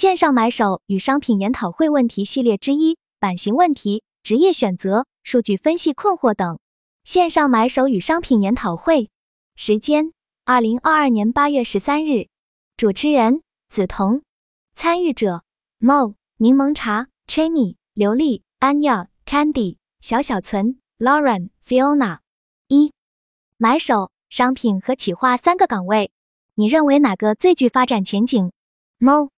线上买手与商品研讨会问题系列之一：版型问题、职业选择、数据分析困惑等。线上买手与商品研讨会时间：二零二二年八月十三日。主持人：梓潼。参与者：Mo、柠檬茶、Chenny、刘丽、Anya、Candy、小小存、Lauren、Fiona。一、买手、商品和企划三个岗位，你认为哪个最具发展前景？Mo。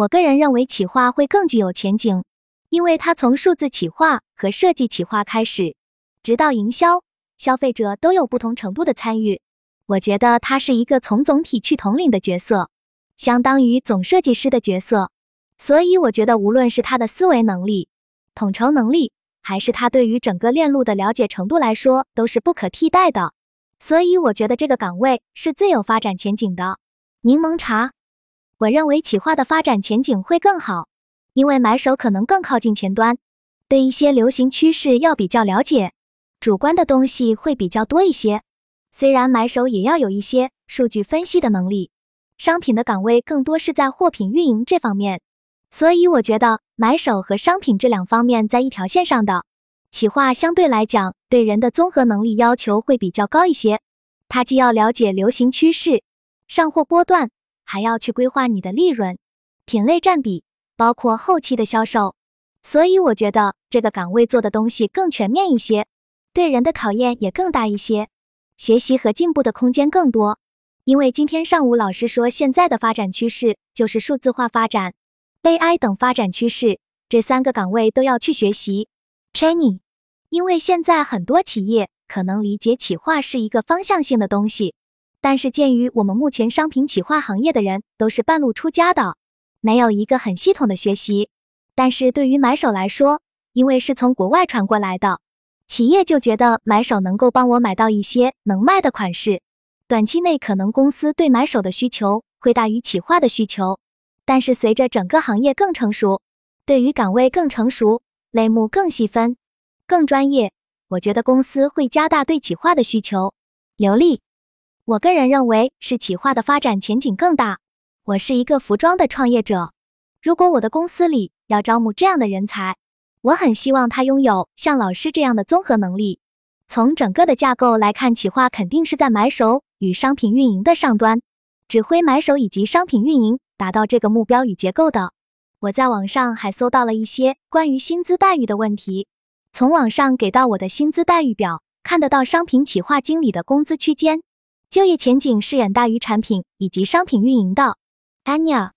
我个人认为企划会更具有前景，因为它从数字企划和设计企划开始，直到营销、消费者都有不同程度的参与。我觉得它是一个从总体去统领的角色，相当于总设计师的角色。所以我觉得，无论是他的思维能力、统筹能力，还是他对于整个链路的了解程度来说，都是不可替代的。所以我觉得这个岗位是最有发展前景的。柠檬茶。我认为企划的发展前景会更好，因为买手可能更靠近前端，对一些流行趋势要比较了解，主观的东西会比较多一些。虽然买手也要有一些数据分析的能力，商品的岗位更多是在货品运营这方面，所以我觉得买手和商品这两方面在一条线上的。企划相对来讲对人的综合能力要求会比较高一些，它既要了解流行趋势、上货波段。还要去规划你的利润、品类占比，包括后期的销售，所以我觉得这个岗位做的东西更全面一些，对人的考验也更大一些，学习和进步的空间更多。因为今天上午老师说，现在的发展趋势就是数字化发展、AI 等发展趋势，这三个岗位都要去学习 training。因为现在很多企业可能理解企划是一个方向性的东西。但是鉴于我们目前商品企划行业的人都是半路出家的，没有一个很系统的学习。但是对于买手来说，因为是从国外传过来的，企业就觉得买手能够帮我买到一些能卖的款式。短期内可能公司对买手的需求会大于企划的需求，但是随着整个行业更成熟，对于岗位更成熟、类目更细分、更专业，我觉得公司会加大对企划的需求。刘丽。我个人认为是企划的发展前景更大。我是一个服装的创业者，如果我的公司里要招募这样的人才，我很希望他拥有像老师这样的综合能力。从整个的架构来看，企划肯定是在买手与商品运营的上端，指挥买手以及商品运营达到这个目标与结构的。我在网上还搜到了一些关于薪资待遇的问题，从网上给到我的薪资待遇表看得到商品企划经理的工资区间。就业前景是远大于产品以及商品运营的，Anya。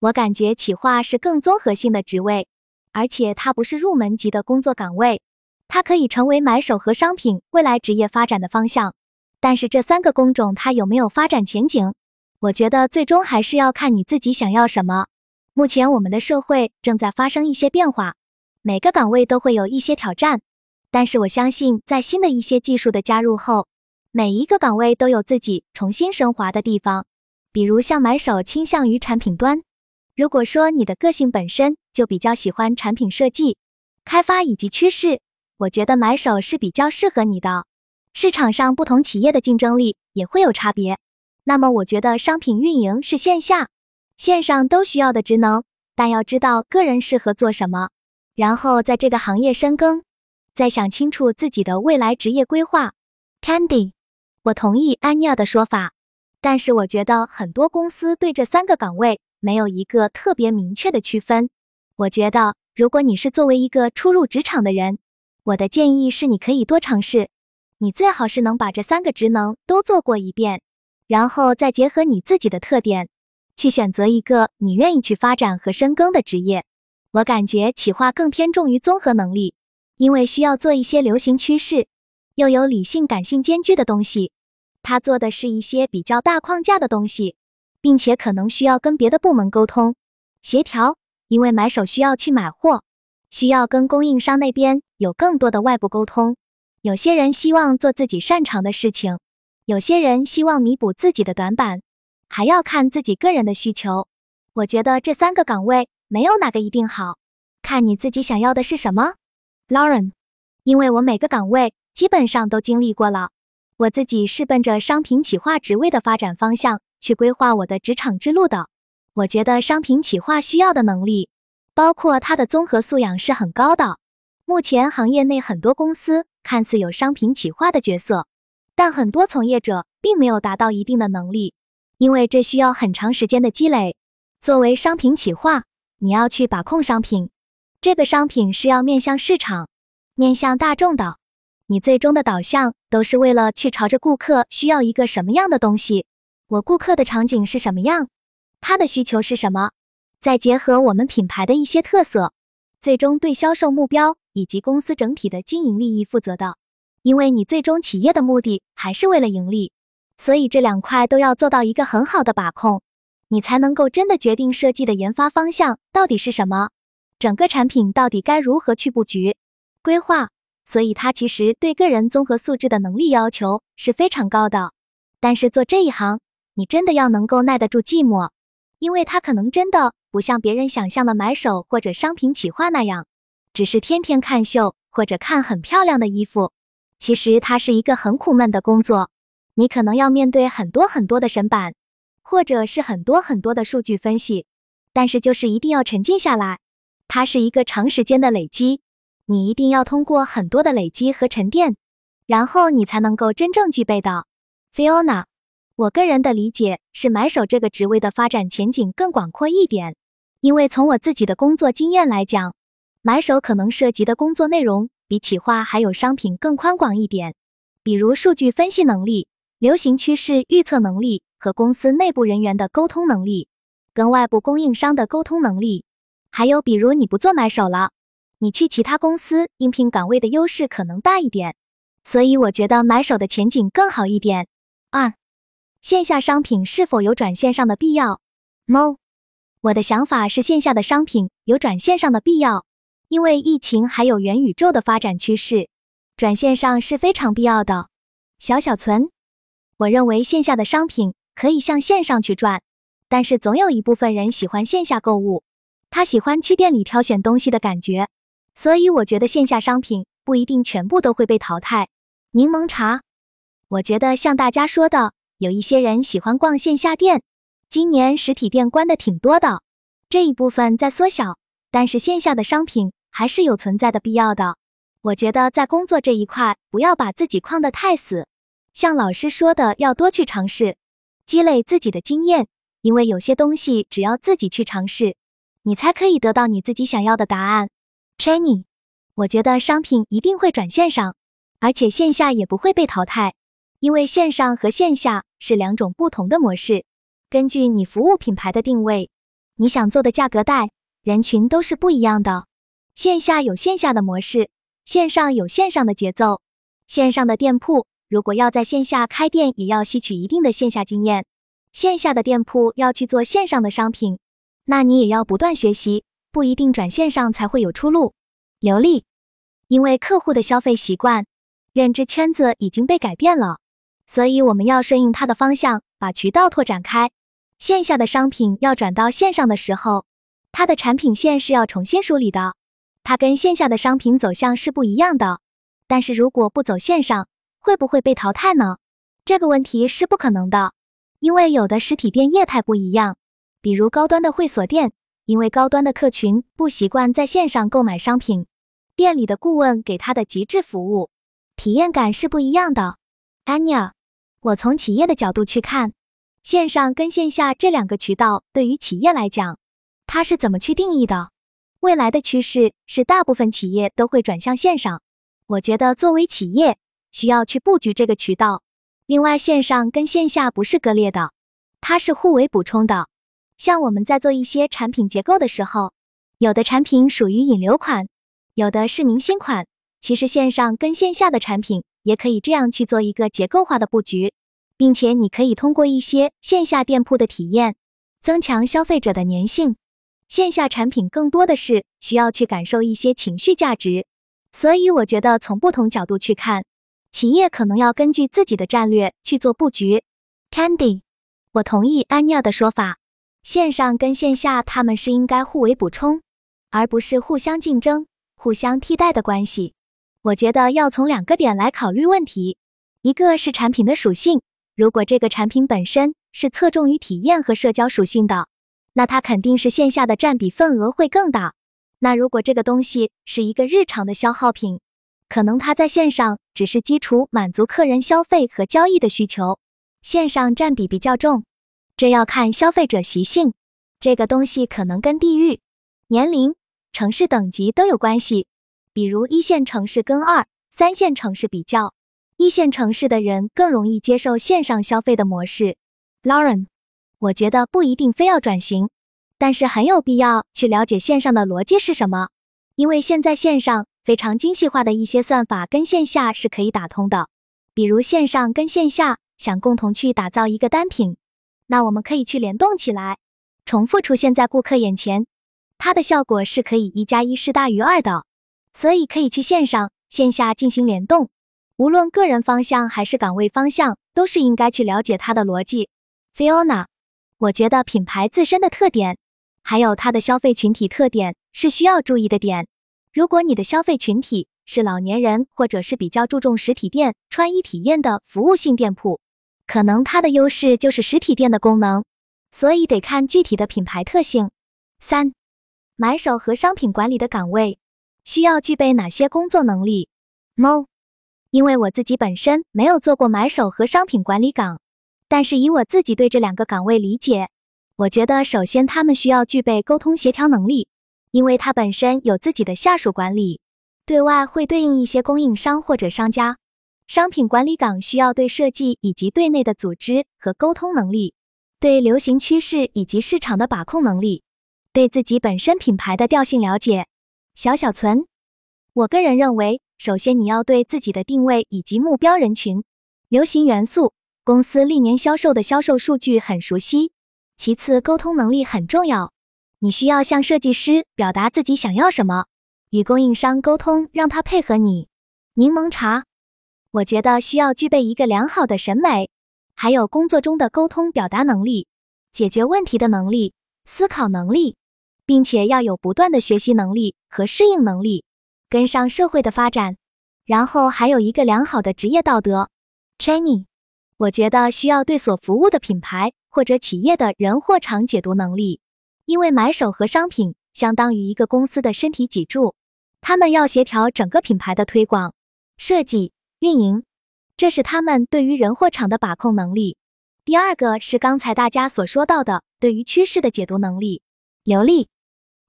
我感觉企划是更综合性的职位，而且它不是入门级的工作岗位，它可以成为买手和商品未来职业发展的方向。但是这三个工种它有没有发展前景？我觉得最终还是要看你自己想要什么。目前我们的社会正在发生一些变化，每个岗位都会有一些挑战，但是我相信在新的一些技术的加入后。每一个岗位都有自己重新升华的地方，比如像买手倾向于产品端。如果说你的个性本身就比较喜欢产品设计、开发以及趋势，我觉得买手是比较适合你的。市场上不同企业的竞争力也会有差别，那么我觉得商品运营是线下、线上都需要的职能，但要知道个人适合做什么，然后在这个行业深耕，再想清楚自己的未来职业规划。Candy。我同意安妮亚的说法，但是我觉得很多公司对这三个岗位没有一个特别明确的区分。我觉得，如果你是作为一个初入职场的人，我的建议是你可以多尝试，你最好是能把这三个职能都做过一遍，然后再结合你自己的特点，去选择一个你愿意去发展和深耕的职业。我感觉企划更偏重于综合能力，因为需要做一些流行趋势。又有理性感性兼具的东西，他做的是一些比较大框架的东西，并且可能需要跟别的部门沟通协调，因为买手需要去买货，需要跟供应商那边有更多的外部沟通。有些人希望做自己擅长的事情，有些人希望弥补自己的短板，还要看自己个人的需求。我觉得这三个岗位没有哪个一定好，看你自己想要的是什么，Lauren。因为我每个岗位。基本上都经历过了，我自己是奔着商品企划职位的发展方向去规划我的职场之路的。我觉得商品企划需要的能力，包括它的综合素养是很高的。目前行业内很多公司看似有商品企划的角色，但很多从业者并没有达到一定的能力，因为这需要很长时间的积累。作为商品企划，你要去把控商品，这个商品是要面向市场、面向大众的。你最终的导向都是为了去朝着顾客需要一个什么样的东西，我顾客的场景是什么样，他的需求是什么，再结合我们品牌的一些特色，最终对销售目标。以及公司整体的经营利益负责的，因为你最终企业的目的还是为了盈利，所以这两块都要做到一个很好的把控，你才能够真的决定设计的研发方向到底是什么，整个产品到底该如何去布局、规划。所以它其实对个人综合素质的能力要求是非常高的。但是做这一行，你真的要能够耐得住寂寞，因为它可能真的不像别人想象的买手或者商品企划那样。只是天天看秀或者看很漂亮的衣服，其实它是一个很苦闷的工作。你可能要面对很多很多的审版，或者是很多很多的数据分析，但是就是一定要沉静下来。它是一个长时间的累积，你一定要通过很多的累积和沉淀，然后你才能够真正具备的。Fiona，我个人的理解是，买手这个职位的发展前景更广阔一点，因为从我自己的工作经验来讲。买手可能涉及的工作内容比企划还有商品更宽广一点，比如数据分析能力、流行趋势预测能力和公司内部人员的沟通能力，跟外部供应商的沟通能力，还有比如你不做买手了，你去其他公司应聘岗位的优势可能大一点，所以我觉得买手的前景更好一点。二，线下商品是否有转线上的必要？No，我的想法是线下的商品有转线上的必要。因为疫情还有元宇宙的发展趋势，转线上是非常必要的。小小存，我认为线下的商品可以向线上去转，但是总有一部分人喜欢线下购物，他喜欢去店里挑选东西的感觉，所以我觉得线下商品不一定全部都会被淘汰。柠檬茶，我觉得像大家说的，有一些人喜欢逛线下店，今年实体店关的挺多的，这一部分在缩小，但是线下的商品。还是有存在的必要的。我觉得在工作这一块，不要把自己框得太死。像老师说的，要多去尝试，积累自己的经验。因为有些东西，只要自己去尝试，你才可以得到你自己想要的答案。Channy，我觉得商品一定会转线上，而且线下也不会被淘汰，因为线上和线下是两种不同的模式。根据你服务品牌的定位，你想做的价格带、人群都是不一样的。线下有线下的模式，线上有线上的节奏。线上的店铺如果要在线下开店，也要吸取一定的线下经验；线下的店铺要去做线上的商品，那你也要不断学习，不一定转线上才会有出路。流利，因为客户的消费习惯、认知圈子已经被改变了，所以我们要顺应它的方向，把渠道拓展开。线下的商品要转到线上的时候，它的产品线是要重新梳理的。它跟线下的商品走向是不一样的，但是如果不走线上，会不会被淘汰呢？这个问题是不可能的，因为有的实体店业态不一样，比如高端的会所店，因为高端的客群不习惯在线上购买商品，店里的顾问给他的极致服务体验感是不一样的。Anya，我从企业的角度去看，线上跟线下这两个渠道对于企业来讲，它是怎么去定义的？未来的趋势是，大部分企业都会转向线上。我觉得作为企业，需要去布局这个渠道。另外，线上跟线下不是割裂的，它是互为补充的。像我们在做一些产品结构的时候，有的产品属于引流款，有的是明星款。其实线上跟线下的产品也可以这样去做一个结构化的布局，并且你可以通过一些线下店铺的体验，增强消费者的粘性。线下产品更多的是需要去感受一些情绪价值，所以我觉得从不同角度去看，企业可能要根据自己的战略去做布局。Candy，我同意安妮的说法，线上跟线下他们是应该互为补充，而不是互相竞争、互相替代的关系。我觉得要从两个点来考虑问题，一个是产品的属性，如果这个产品本身是侧重于体验和社交属性的。那它肯定是线下的占比份额会更大。那如果这个东西是一个日常的消耗品，可能它在线上只是基础满足客人消费和交易的需求，线上占比比较重。这要看消费者习性，这个东西可能跟地域、年龄、城市等级都有关系。比如一线城市跟二三线城市比较，一线城市的人更容易接受线上消费的模式。Lauren，我觉得不一定非要转型，但是很有必要去了解线上的逻辑是什么，因为现在线上非常精细化的一些算法跟线下是可以打通的。比如线上跟线下想共同去打造一个单品。那我们可以去联动起来，重复出现在顾客眼前，它的效果是可以一加一是大于二的，所以可以去线上线下进行联动。无论个人方向还是岗位方向，都是应该去了解它的逻辑。Fiona，我觉得品牌自身的特点，还有它的消费群体特点是需要注意的点。如果你的消费群体是老年人，或者是比较注重实体店穿衣体验的服务性店铺。可能它的优势就是实体店的功能，所以得看具体的品牌特性。三、买手和商品管理的岗位需要具备哪些工作能力？No，因为我自己本身没有做过买手和商品管理岗，但是以我自己对这两个岗位理解，我觉得首先他们需要具备沟通协调能力，因为他本身有自己的下属管理，对外会对应一些供应商或者商家。商品管理岗需要对设计以及对内的组织和沟通能力，对流行趋势以及市场的把控能力，对自己本身品牌的调性了解。小小存，我个人认为，首先你要对自己的定位以及目标人群、流行元素、公司历年销售的销售数据很熟悉。其次，沟通能力很重要，你需要向设计师表达自己想要什么，与供应商沟通，让他配合你。柠檬茶。我觉得需要具备一个良好的审美，还有工作中的沟通表达能力、解决问题的能力、思考能力，并且要有不断的学习能力和适应能力，跟上社会的发展。然后还有一个良好的职业道德。Training，我觉得需要对所服务的品牌或者企业的人或场解读能力，因为买手和商品相当于一个公司的身体脊柱，他们要协调整个品牌的推广、设计。运营，这是他们对于人货场的把控能力。第二个是刚才大家所说到的对于趋势的解读能力，流利。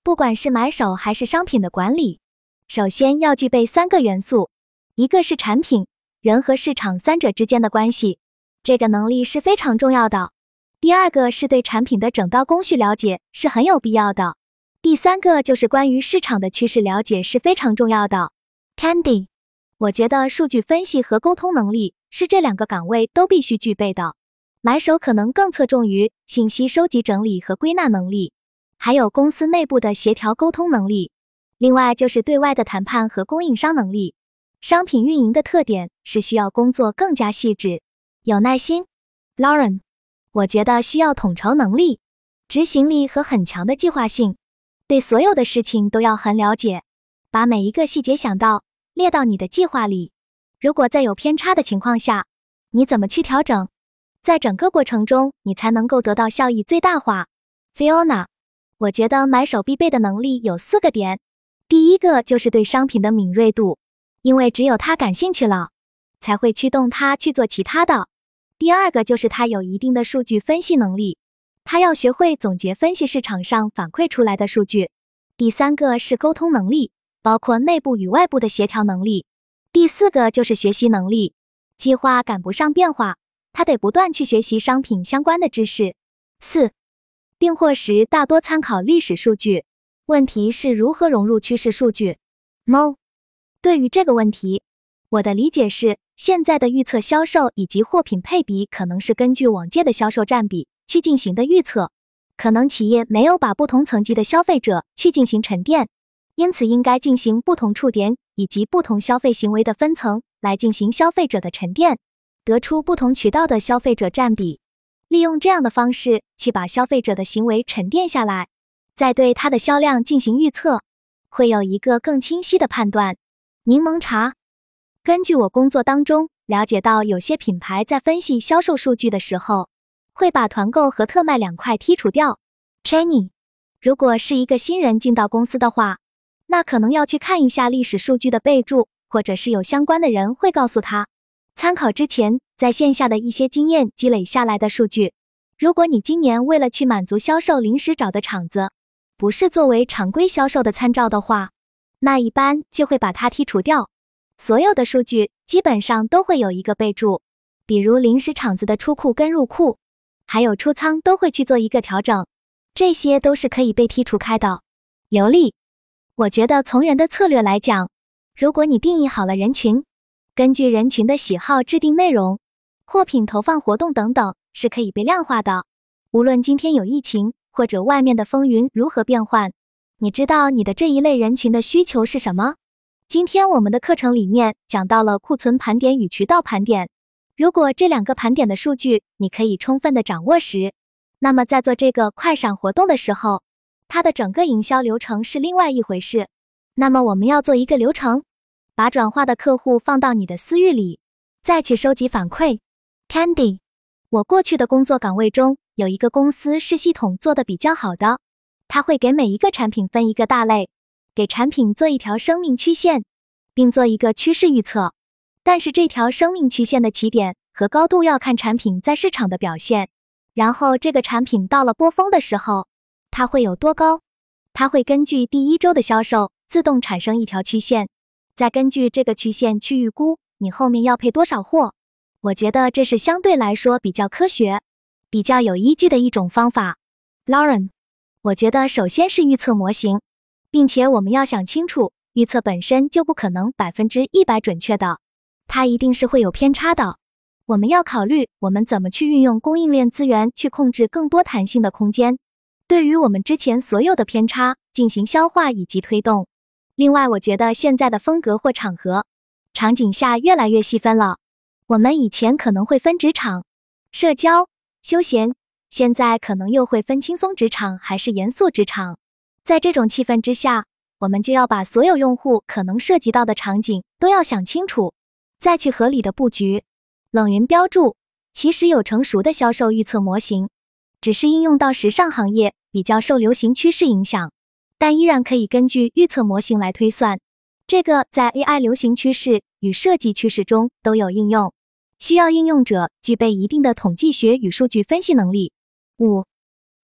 不管是买手还是商品的管理，首先要具备三个元素：一个是产品、人和市场三者之间的关系，这个能力是非常重要的；第二个是对产品的整道工序了解，是很有必要的；第三个就是关于市场的趋势了解是非常重要的。Candy。我觉得数据分析和沟通能力是这两个岗位都必须具备的。买手可能更侧重于信息收集整理和归纳能力，还有公司内部的协调沟通能力。另外就是对外的谈判和供应商能力。商品运营的特点是需要工作更加细致、有耐心。Lauren，我觉得需要统筹能力、执行力和很强的计划性，对所有的事情都要很了解，把每一个细节想到。列到你的计划里。如果在有偏差的情况下，你怎么去调整？在整个过程中，你才能够得到效益最大化。Fiona，我觉得买手必备的能力有四个点。第一个就是对商品的敏锐度，因为只有他感兴趣了，才会驱动他去做其他的。第二个就是他有一定的数据分析能力，他要学会总结分析市场上反馈出来的数据。第三个是沟通能力。包括内部与外部的协调能力。第四个就是学习能力，计划赶不上变化，他得不断去学习商品相关的知识。四，订货时大多参考历史数据，问题是如何融入趋势数据？No，对于这个问题，我的理解是，现在的预测销售以及货品配比可能是根据往届的销售占比去进行的预测，可能企业没有把不同层级的消费者去进行沉淀。因此，应该进行不同触点以及不同消费行为的分层，来进行消费者的沉淀，得出不同渠道的消费者占比。利用这样的方式去把消费者的行为沉淀下来，再对它的销量进行预测，会有一个更清晰的判断。柠檬茶，根据我工作当中了解到，有些品牌在分析销售数据的时候，会把团购和特卖两块剔除掉。Chenny，如果是一个新人进到公司的话，那可能要去看一下历史数据的备注，或者是有相关的人会告诉他，参考之前在线下的一些经验积累下来的数据。如果你今年为了去满足销售临时找的场子，不是作为常规销售的参照的话，那一般就会把它剔除掉。所有的数据基本上都会有一个备注，比如临时场子的出库跟入库，还有出仓都会去做一个调整，这些都是可以被剔除开的。流利，我觉得从人的策略来讲，如果你定义好了人群，根据人群的喜好制定内容、货品投放活动等等。是可以被量化的。无论今天有疫情，或者外面的风云如何变幻，你知道你的这一类人群的需求是什么？今天我们的课程里面讲到了库存盘点与渠道盘点。如果这两个盘点的数据你可以充分的掌握时，那么在做这个快闪活动的时候，它的整个营销流程是另外一回事。那么我们要做一个流程，把转化的客户放到你的私域里，再去收集反馈。Candy。我过去的工作岗位中有一个公司是系统做的比较好的，他会给每一个产品分一个大类，给产品做一条生命曲线，并做一个趋势预测。但是这条生命曲线的起点和高度要看产品在市场的表现，然后这个产品到了波峰的时候，它会有多高？它会根据第一周的销售自动产生一条曲线，再根据这个曲线去预估你后面要配多少货。我觉得这是相对来说比较科学、比较有依据的一种方法。Lauren，我觉得首先是预测模型，并且我们要想清楚，预测本身就不可能百分之一百准确的，它一定是会有偏差的。我们要考虑我们怎么去运用供应链资源去控制更多弹性的空间，对于我们之前所有的偏差进行消化以及推动。另外，我觉得现在的风格或场合、场景下越来越细分了。我们以前可能会分职场、社交、休闲，现在可能又会分轻松职场还是严肃职场。在这种气氛之下，我们就要把所有用户可能涉及到的场景都要想清楚，再去合理的布局。冷云标注其实有成熟的销售预测模型，只是应用到时尚行业比较受流行趋势影响，但依然可以根据预测模型来推算。这个在 AI 流行趋势与设计趋势中都有应用。需要应用者具备一定的统计学与数据分析能力。五、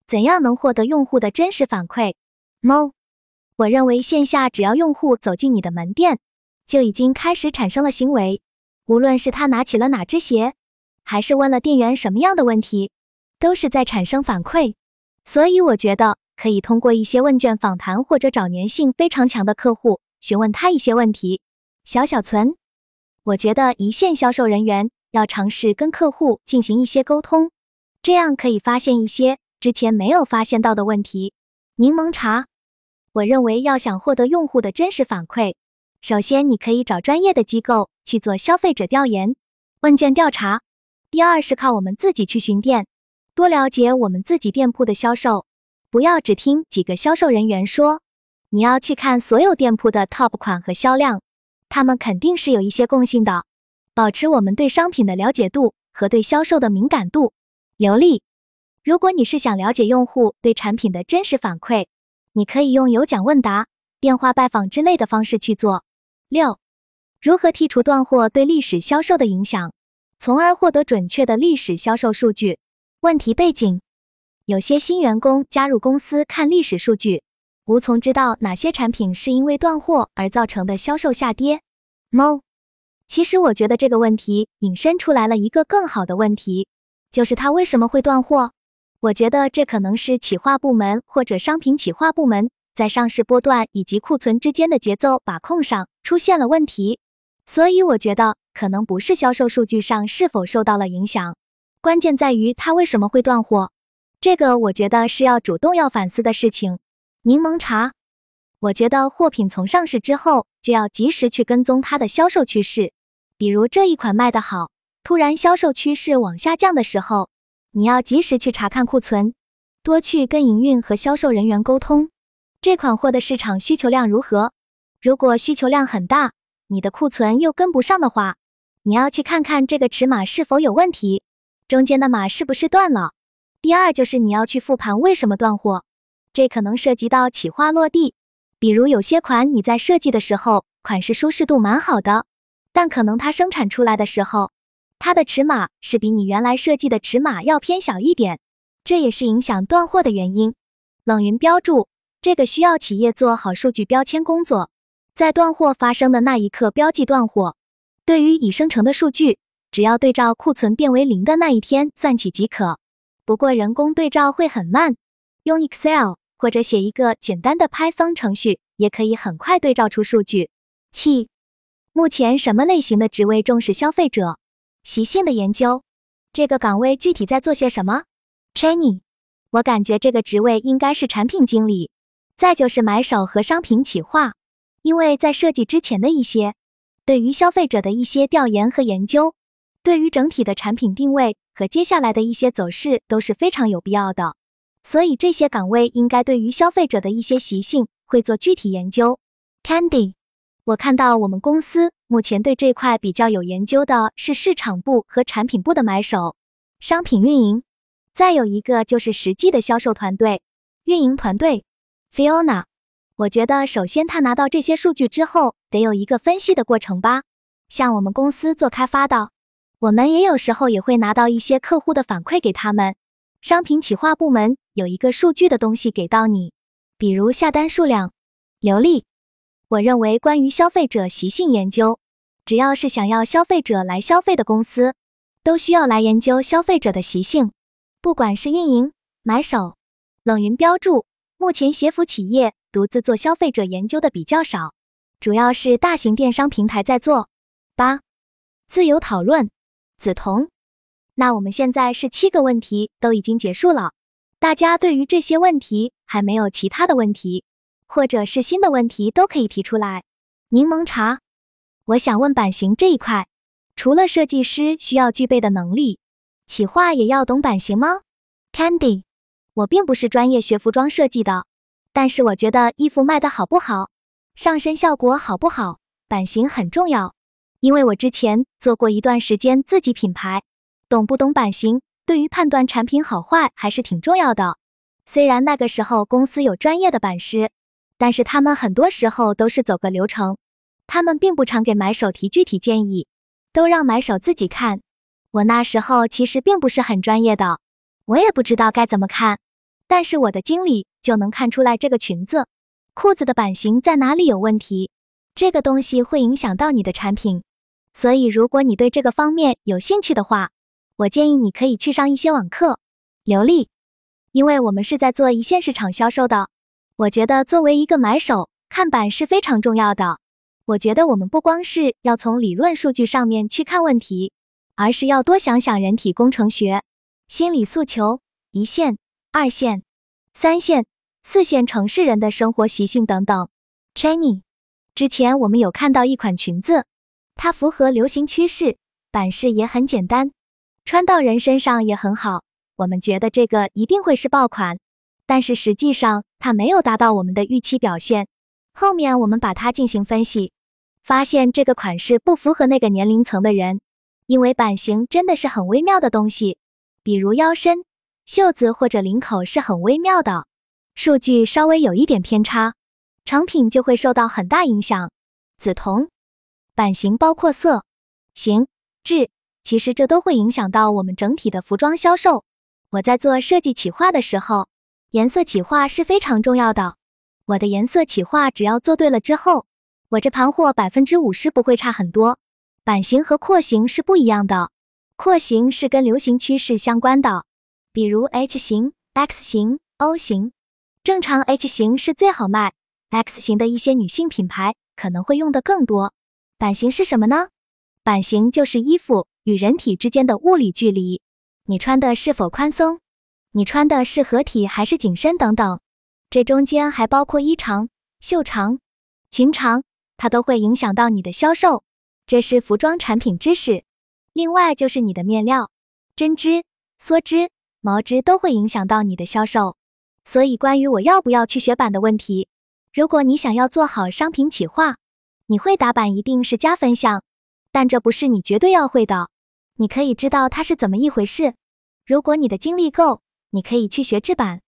怎样能获得用户的真实反馈？Mo，我认为线下只要用户走进你的门店，就已经开始产生了行为，无论是他拿起了哪只鞋，还是问了店员什么样的问题，都是在产生反馈。所以我觉得可以通过一些问卷访谈或者找粘性非常强的客户，询问他一些问题。小小存，我觉得一线销售人员。要尝试跟客户进行一些沟通，这样可以发现一些之前没有发现到的问题。柠檬茶，我认为要想获得用户的真实反馈，首先你可以找专业的机构去做消费者调研、问卷调查。第二是靠我们自己去巡店，多了解我们自己店铺的销售，不要只听几个销售人员说，你要去看所有店铺的 top 款和销量，他们肯定是有一些共性的。保持我们对商品的了解度和对销售的敏感度。流利。如果你是想了解用户对产品的真实反馈，你可以用有奖问答、电话拜访之类的方式去做。六、如何剔除断货对历史销售的影响，从而获得准确的历史销售数据？问题背景：有些新员工加入公司看历史数据，无从知道哪些产品是因为断货而造成的销售下跌。猫。其实我觉得这个问题引申出来了一个更好的问题，就是它为什么会断货？我觉得这可能是企划部门或者商品企划部门在上市波段以及库存之间的节奏把控上出现了问题。所以我觉得可能不是销售数据上是否受到了影响，关键在于它为什么会断货。这个我觉得是要主动要反思的事情。柠檬茶。我觉得货品从上市之后就要及时去跟踪它的销售趋势，比如这一款卖得好，突然销售趋势往下降的时候，你要及时去查看库存，多去跟营运和销售人员沟通，这款货的市场需求量如何？如果需求量很大，你的库存又跟不上的话，你要去看看这个尺码是否有问题，中间的码是不是断了。第二就是你要去复盘为什么断货，这可能涉及到企划落地，比如有些款你在设计的时候款式舒适度蛮好的，但可能它生产出来的时候，它的尺码是比你原来设计的尺码要偏小一点，这也是影响断货的原因。冷云标注，这个需要企业做好数据标签工作，在断货发生的那一刻标记断货。对于已生成的数据，只要对照库存变为零的那一天算起即可。不过人工对照会很慢，用 Excel。或者写一个简单的 Python 程序，也可以很快对照出数据。七，目前什么类型的职位重视消费者习性的研究？这个岗位具体在做些什么？Training，我感觉这个职位应该是产品经理。再就是买手和商品企划，因为在设计之前的一些对于消费者的一些调研和研究，对于整体的产品定位和接下来的一些走势都是非常有必要的。所以这些岗位应该对于消费者的一些习性会做具体研究。Candy，我看到我们公司目前对这块比较有研究的是市场部和产品部的买手、商品运营，再有一个就是实际的销售团队、运营团队。Fiona，我觉得首先他拿到这些数据之后，得有一个分析的过程吧。像我们公司做开发的，我们也有时候也会拿到一些客户的反馈给他们。商品企划部门有一个数据的东西给到你，比如下单数量、流利。我认为关于消费者习性研究，只要是想要消费者来消费的公司，都需要来研究消费者的习性。不管是运营、买手、冷云标注，目前协服企业独自做消费者研究的比较少，主要是大型电商平台在做。八、自由讨论，梓潼。那我们现在是七个问题都已经结束了，大家对于这些问题还没有其他的问题，或者是新的问题都可以提出来。柠檬茶，我想问版型这一块，除了设计师需要具备的能力，企划也要懂版型吗？Candy，我并不是专业学服装设计的，但是我觉得衣服卖的好不好，上身效果好不好，版型很重要，因为我之前做过一段时间自己品牌。懂不懂版型，对于判断产品好坏还是挺重要的。虽然那个时候公司有专业的版师，但是他们很多时候都是走个流程，他们并不常给买手提具体建议，都让买手自己看。我那时候其实并不是很专业的，我也不知道该怎么看，但是我的经理就能看出来这个裙子、裤子的版型在哪里有问题，这个东西会影响到你的产品。所以如果你对这个方面有兴趣的话，我建议你可以去上一些网课，流利，因为我们是在做一线市场销售的。我觉得作为一个买手，看板是非常重要的。我觉得我们不光是要从理论数据上面去看问题，而是要多想想人体工程学、心理诉求、一线、二线、三线、四线城市人的生活习性等等。Training，之前我们有看到一款裙子，它符合流行趋势，版式也很简单。穿到人身上也很好，我们觉得这个一定会是爆款，但是实际上它没有达到我们的预期表现。后面我们把它进行分析，发现这个款式不符合那个年龄层的人，因为版型真的是很微妙的东西，比如腰身、袖子或者领口是很微妙的，数据稍微有一点偏差，成品就会受到很大影响。梓潼，版型包括色、型、质。其实这都会影响到我们整体的服装销售。我在做设计企划的时候，颜色企划是非常重要的。我的颜色企划只要做对了之后，我这盘货百分之五十不会差很多。版型和廓形是不一样的，廓形是跟流行趋势相关的，比如 H 型、X 型、O 型。正常 H 型是最好卖，X 型的一些女性品牌可能会用的更多。版型是什么呢？版型就是衣服。与人体之间的物理距离，你穿的是否宽松？你穿的是合体还是紧身等等，这中间还包括衣长、袖长、裙长，它都会影响到你的销售。这是服装产品知识。另外就是你的面料、针织、梭织、毛织都会影响到你的销售。所以关于我要不要去学版的问题，如果你想要做好商品企划，你会打版一定是加分项，但这不是你绝对要会的。你可以知道它是怎么一回事。如果你的精力够，你可以去学制版。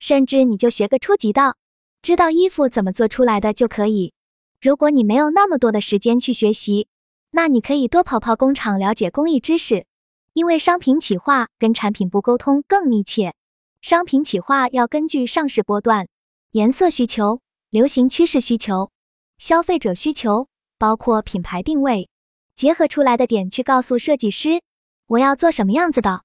甚至你就学个初级的，知道衣服怎么做出来的就可以。如果你没有那么多的时间去学习，那你可以多跑跑工厂，了解工艺知识。因为商品企划跟产品部沟通更密切，商品企划要根据上市波段、颜色需求、流行趋势需求、消费者需求，包括品牌定位，结合出来的点去告诉设计师，我要做什么样子的。